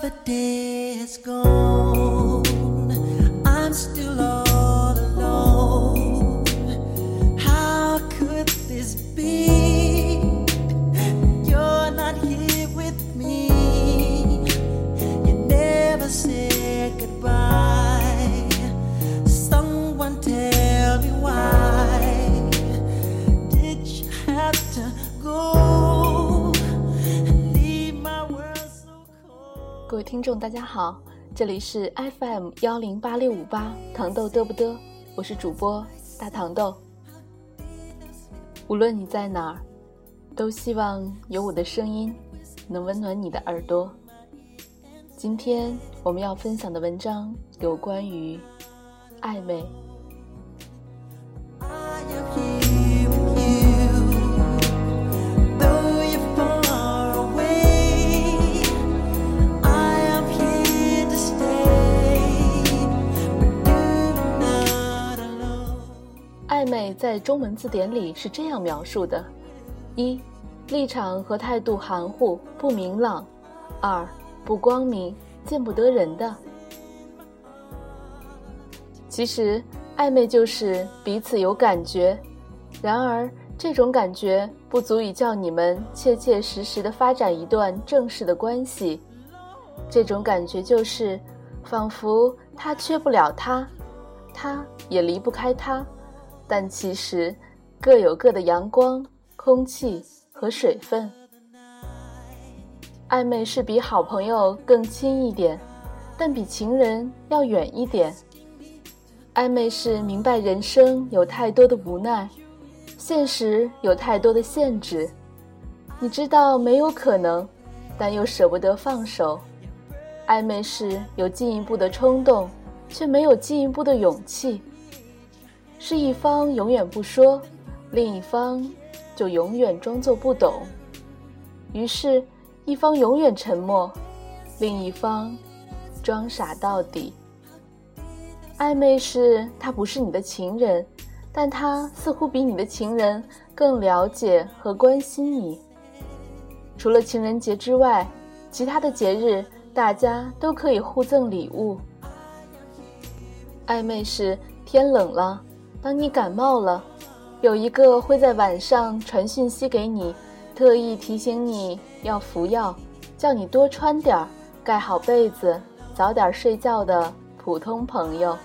Another day is gone. 听众，大家好，这里是 FM 幺零八六五八糖豆嘚不嘚，我是主播大糖豆。无论你在哪儿，都希望有我的声音能温暖你的耳朵。今天我们要分享的文章有关于暧昧。在中文字典里是这样描述的：一、立场和态度含糊不明朗；二、不光明，见不得人的。其实，暧昧就是彼此有感觉，然而这种感觉不足以叫你们切切实实的发展一段正式的关系。这种感觉就是，仿佛他缺不了他，他也离不开他，但其实各有各的阳光、空气和水分。暧昧是比好朋友更亲一点，但比情人要远一点。暧昧是明白人生有太多的无奈，现实有太多的限制，你知道没有可能，但又舍不得放手。暧昧是有进一步的冲动，却没有进一步的勇气。是一方永远不说，另一方就永远装作不懂。于是，一方永远沉默，另一方装傻到底。暧昧是他不是你的情人，但他似乎比你的情人更了解和关心你。除了情人节之外，其他的节日大家都可以互赠礼物。暧昧是天冷了，当你感冒了，有一个会在晚上传讯息给你，特意提醒你要服药，叫你多穿点儿，盖好被子，早点睡觉的普通朋友。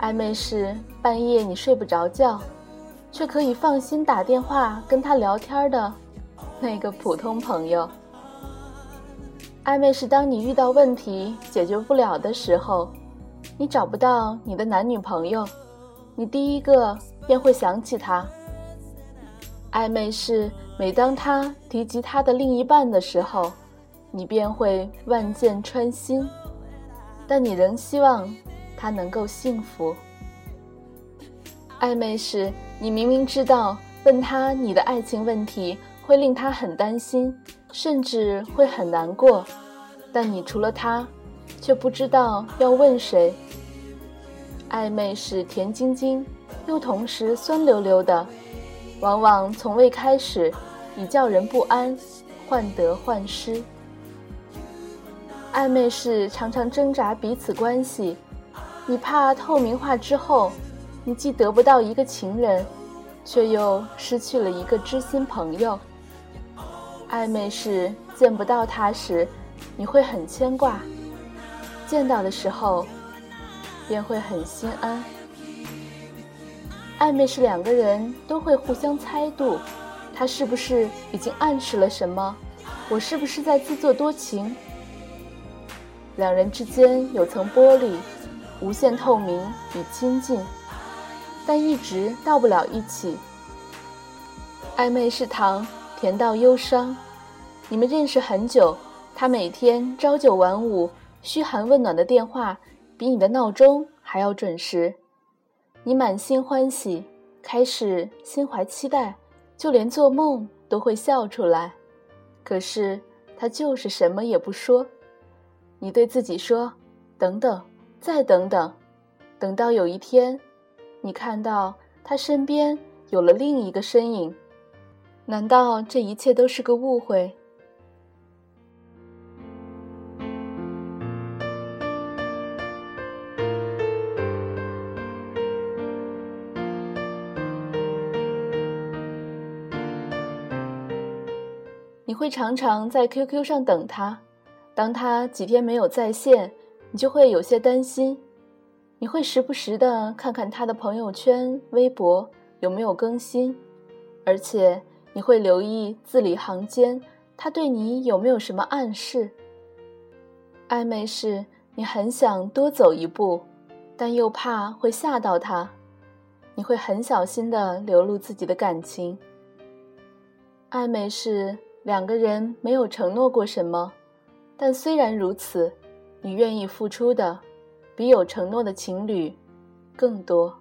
暧昧是半夜你睡不着觉，却可以放心打电话跟他聊天的那个普通朋友。暧昧是当你遇到问题解决不了的时候，你找不到你的男女朋友，你第一个便会想起他。暧昧是每当他提及他的另一半的时候，你便会万箭穿心，但你仍希望他能够幸福。暧昧是你明明知道问他你的爱情问题会令他很担心，甚至会很难过，但你除了他，却不知道要问谁。暧昧是甜津津，又同时酸溜溜的，往往从未开始，已叫人不安，患得患失。暧昧是常常挣扎彼此关系，你怕透明化之后，你既得不到一个情人，却又失去了一个知心朋友。暧昧是见不到他时，你会很牵挂；见到的时候，便会很心安。暧昧是两个人都会互相猜度，他是不是已经暗示了什么？我是不是在自作多情？两人之间有层玻璃，无限透明与亲近，但一直到不了一起。暧昧是糖，甜到忧伤。你们认识很久，他每天朝九晚五，嘘寒问暖的电话比你的闹钟还要准时。你满心欢喜，开始心怀期待，就连做梦都会笑出来。可是他就是什么也不说。你对自己说：“等等，再等等，等到有一天，你看到他身边有了另一个身影，难道这一切都是个误会？你会常常在 QQ 上等他，当他几天没有在线，你就会有些担心。你会时不时的看看他的朋友圈、微博有没有更新，而且你会留意字里行间他对你有没有什么暗示。暧昧是你很想多走一步，但又怕会吓到他，你会很小心的流露自己的感情。暧昧是两个人没有承诺过什么，但虽然如此，你愿意付出的。比有承诺的情侣更多，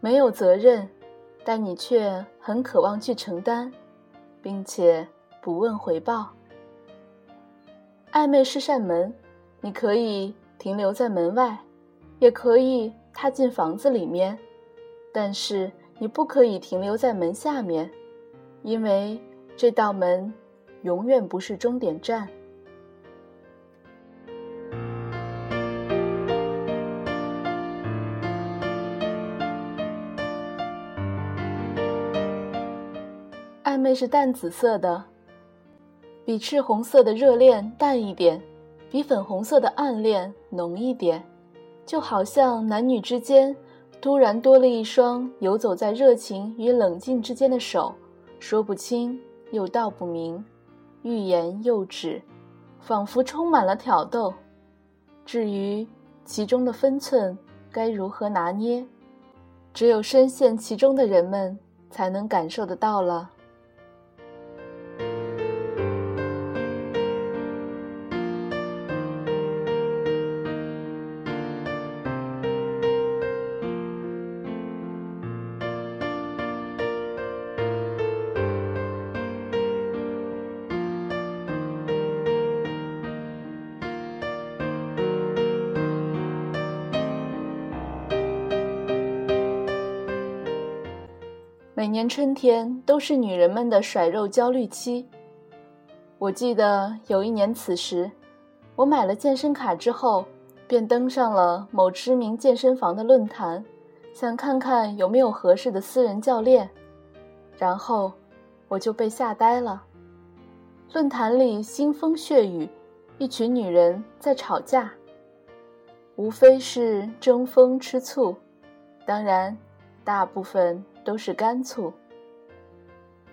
没有责任，但你却很渴望去承担，并且不问回报。暧昧是扇门，你可以停留在门外，也可以踏进房子里面，但是你不可以停留在门下面，因为这道门永远不是终点站。暧昧是淡紫色的，比赤红色的热恋淡一点，比粉红色的暗恋浓一点，就好像男女之间突然多了一双游走在热情与冷静之间的手，说不清有道不明，欲言又止，仿佛充满了挑逗。至于其中的分寸该如何拿捏，只有深陷其中的人们才能感受得到了。年春天都是女人们的甩肉焦虑期。我记得有一年此时，我买了健身卡之后，便登上了某知名健身房的论坛，想看看有没有合适的私人教练。然后，我就被吓呆了。论坛里腥风血雨，一群女人在吵架，无非是争风吃醋，当然，大部分。都是干醋。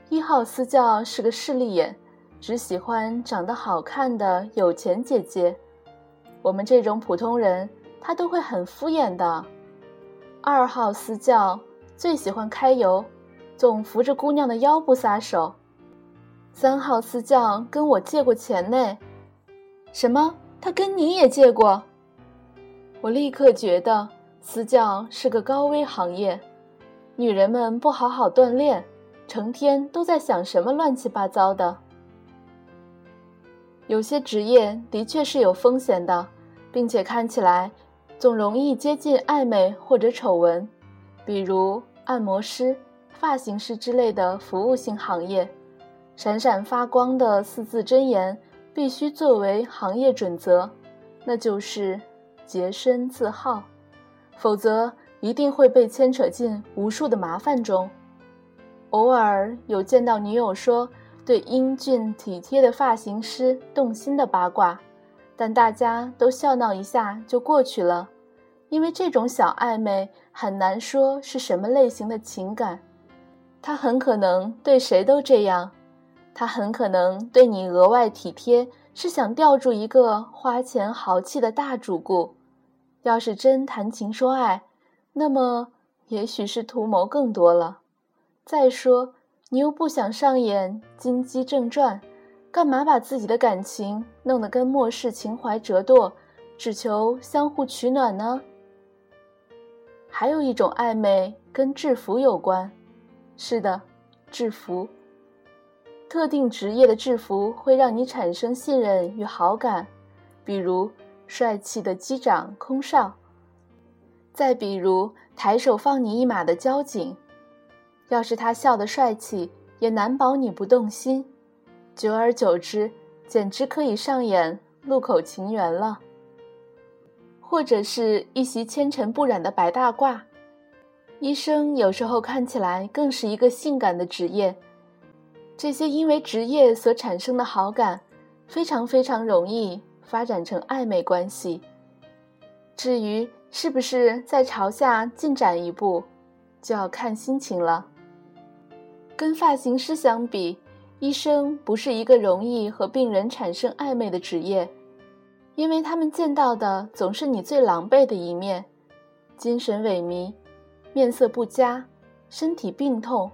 一号私教是个势利眼，只喜欢长得好看的有钱姐姐。我们这种普通人，他都会很敷衍的。二号私教最喜欢揩油，总扶着姑娘的腰不撒手。三号私教跟我借过钱呢。什么？他跟你也借过？我立刻觉得私教是个高危行业。女人们不好好锻炼，成天都在想什么乱七八糟的。有些职业的确是有风险的，并且看起来总容易接近暧昧或者丑闻，比如按摩师、发型师之类的服务性行业。闪闪发光的四字真言必须作为行业准则，那就是洁身自好，否则。一定会被牵扯进无数的麻烦中。偶尔有见到女友说对英俊体贴的发型师动心的八卦，但大家都笑闹一下就过去了，因为这种小暧昧很难说是什么类型的情感。他很可能对谁都这样，他很可能对你额外体贴是想吊住一个花钱豪气的大主顾。要是真谈情说爱。那么，也许是图谋更多了。再说，你又不想上演金鸡正传，干嘛把自己的感情弄得跟末世情怀折堕，只求相互取暖呢？还有一种暧昧跟制服有关。是的，制服。特定职业的制服会让你产生信任与好感，比如帅气的机长、空少。再比如，抬手放你一马的交警，要是他笑得帅气，也难保你不动心。久而久之，简直可以上演路口情缘了。或者是一袭纤尘不染的白大褂，医生有时候看起来更是一个性感的职业。这些因为职业所产生的好感，非常非常容易发展成暧昧关系。至于是不是再朝下进展一步，就要看心情了。跟发型师相比，医生不是一个容易和病人产生暧昧的职业，因为他们见到的总是你最狼狈的一面，精神萎靡，面色不佳，身体病痛。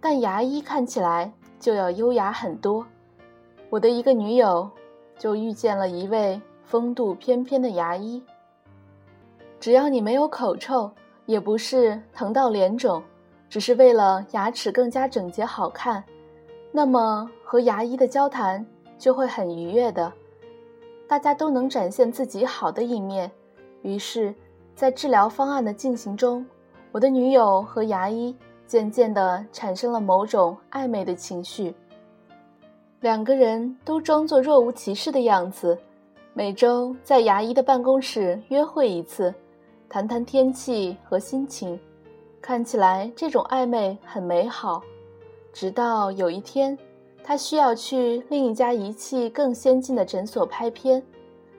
但牙医看起来就要优雅很多。我的一个女友就遇见了一位风度翩翩的牙医。只要你没有口臭，也不是疼到脸肿，只是为了牙齿更加整洁好看，那么和牙医的交谈就会很愉悦的。大家都能展现自己好的一面，于是，在治疗方案的进行中，我的女友和牙医。渐渐地产生了某种暧昧的情绪。两个人都装作若无其事的样子，每周在牙医的办公室约会一次，谈谈天气和心情。看起来这种暧昧很美好。直到有一天，他需要去另一家仪器更先进的诊所拍片，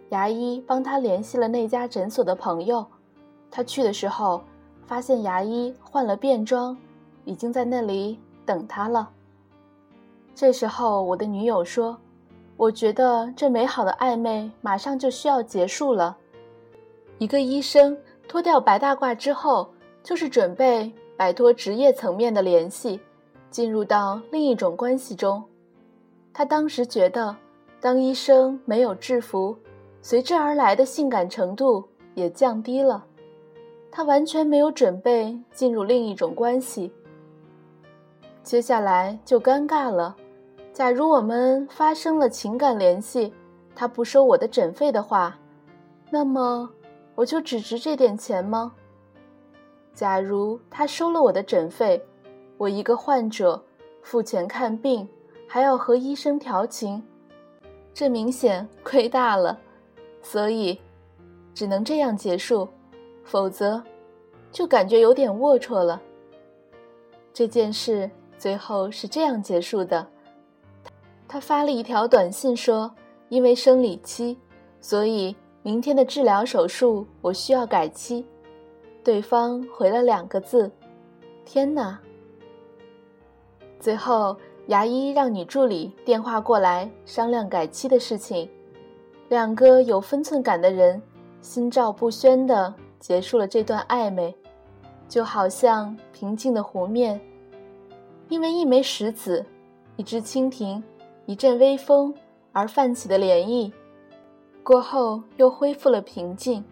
牙医帮他联系了那家诊所的朋友。他去的时候，发现牙医换了便装。已经在那里等他了。这时候，我的女友说：“我觉得这美好的暧昧马上就需要结束了。一个医生脱掉白大褂之后，就是准备摆脱职业层面的联系，进入到另一种关系中。他当时觉得，当医生没有制服，随之而来的性感程度也降低了。他完全没有准备进入另一种关系。”接下来就尴尬了。假如我们发生了情感联系，他不收我的诊费的话，那么我就只值这点钱吗？假如他收了我的诊费，我一个患者付钱看病，还要和医生调情，这明显亏大了。所以，只能这样结束，否则就感觉有点龌龊了。这件事。最后是这样结束的，他发了一条短信说：“因为生理期，所以明天的治疗手术我需要改期。”对方回了两个字：“天哪！”最后，牙医让女助理电话过来商量改期的事情。两个有分寸感的人心照不宣地结束了这段暧昧，就好像平静的湖面。因为一枚石子、一只蜻蜓、一阵微风而泛起的涟漪，过后又恢复了平静。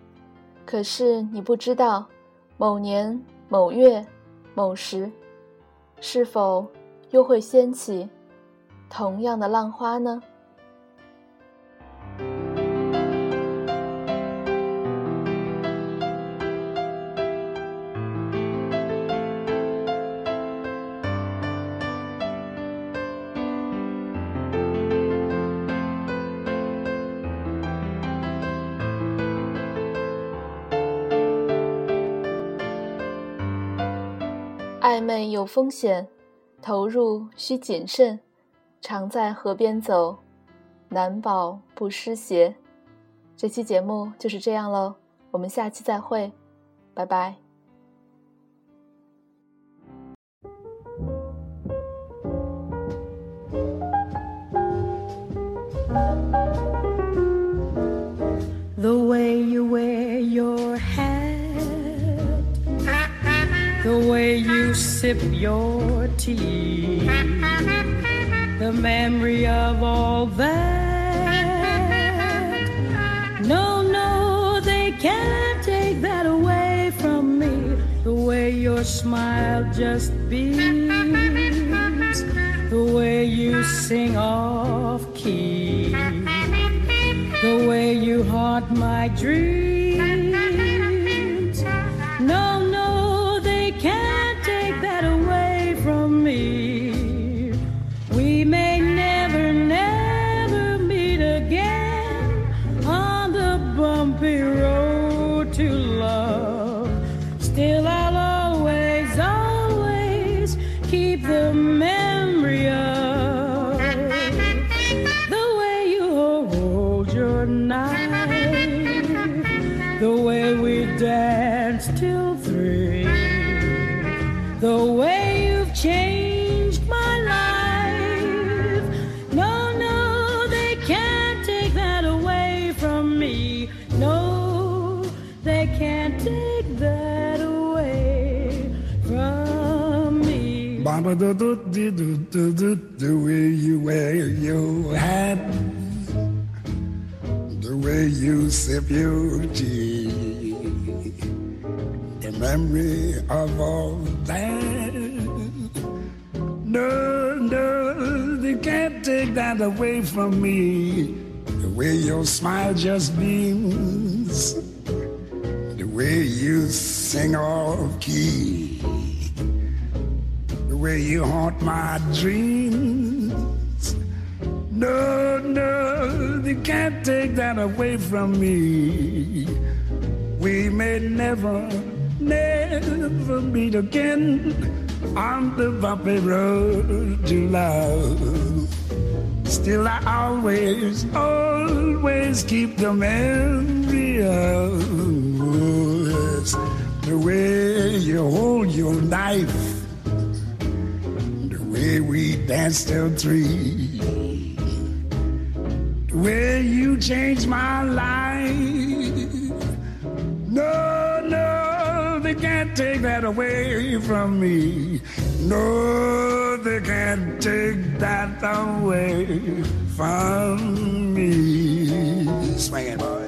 可是你不知道，某年某月某时，是否又会掀起同样的浪花呢？有风险，投入需谨慎。常在河边走，难保不湿鞋。这期节目就是这样喽，我们下期再会，拜拜。The way you wear your the way you sip your tea, the memory of all that. No, no, they can't take that away from me. The way your smile just beams, the way you sing off key, the way you haunt my dreams. The way you wear your hat, the way you sip your tea, the memory of all that. No, no, they can't take that away from me. The way your smile just beams, the way you sing off key the way you haunt my dreams. No, no, you can't take that away from me. We may never, never meet again on the bumpy road to love. Still, I always, always keep the memory of the way you hold your knife way we danced till three, the way you changed my life. No, no, they can't take that away from me. No, they can't take that away from me. Swing it, boys.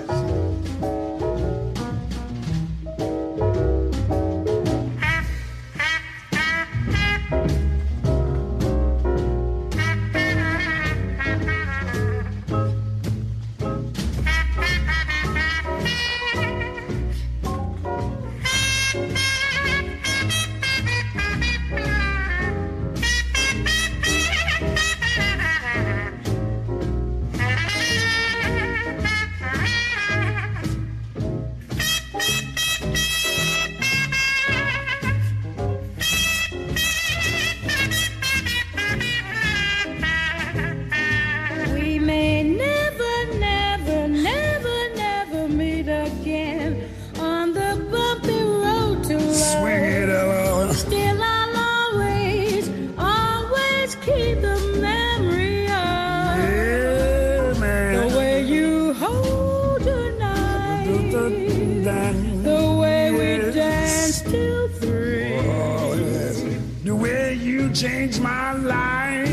Way you changed my life.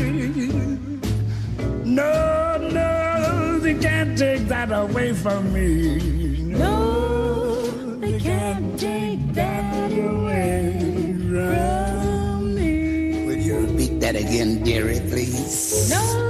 No, no, they can't take that away from me. No, they can't take that away from me. Will you repeat that again, dearie, please? No, they can't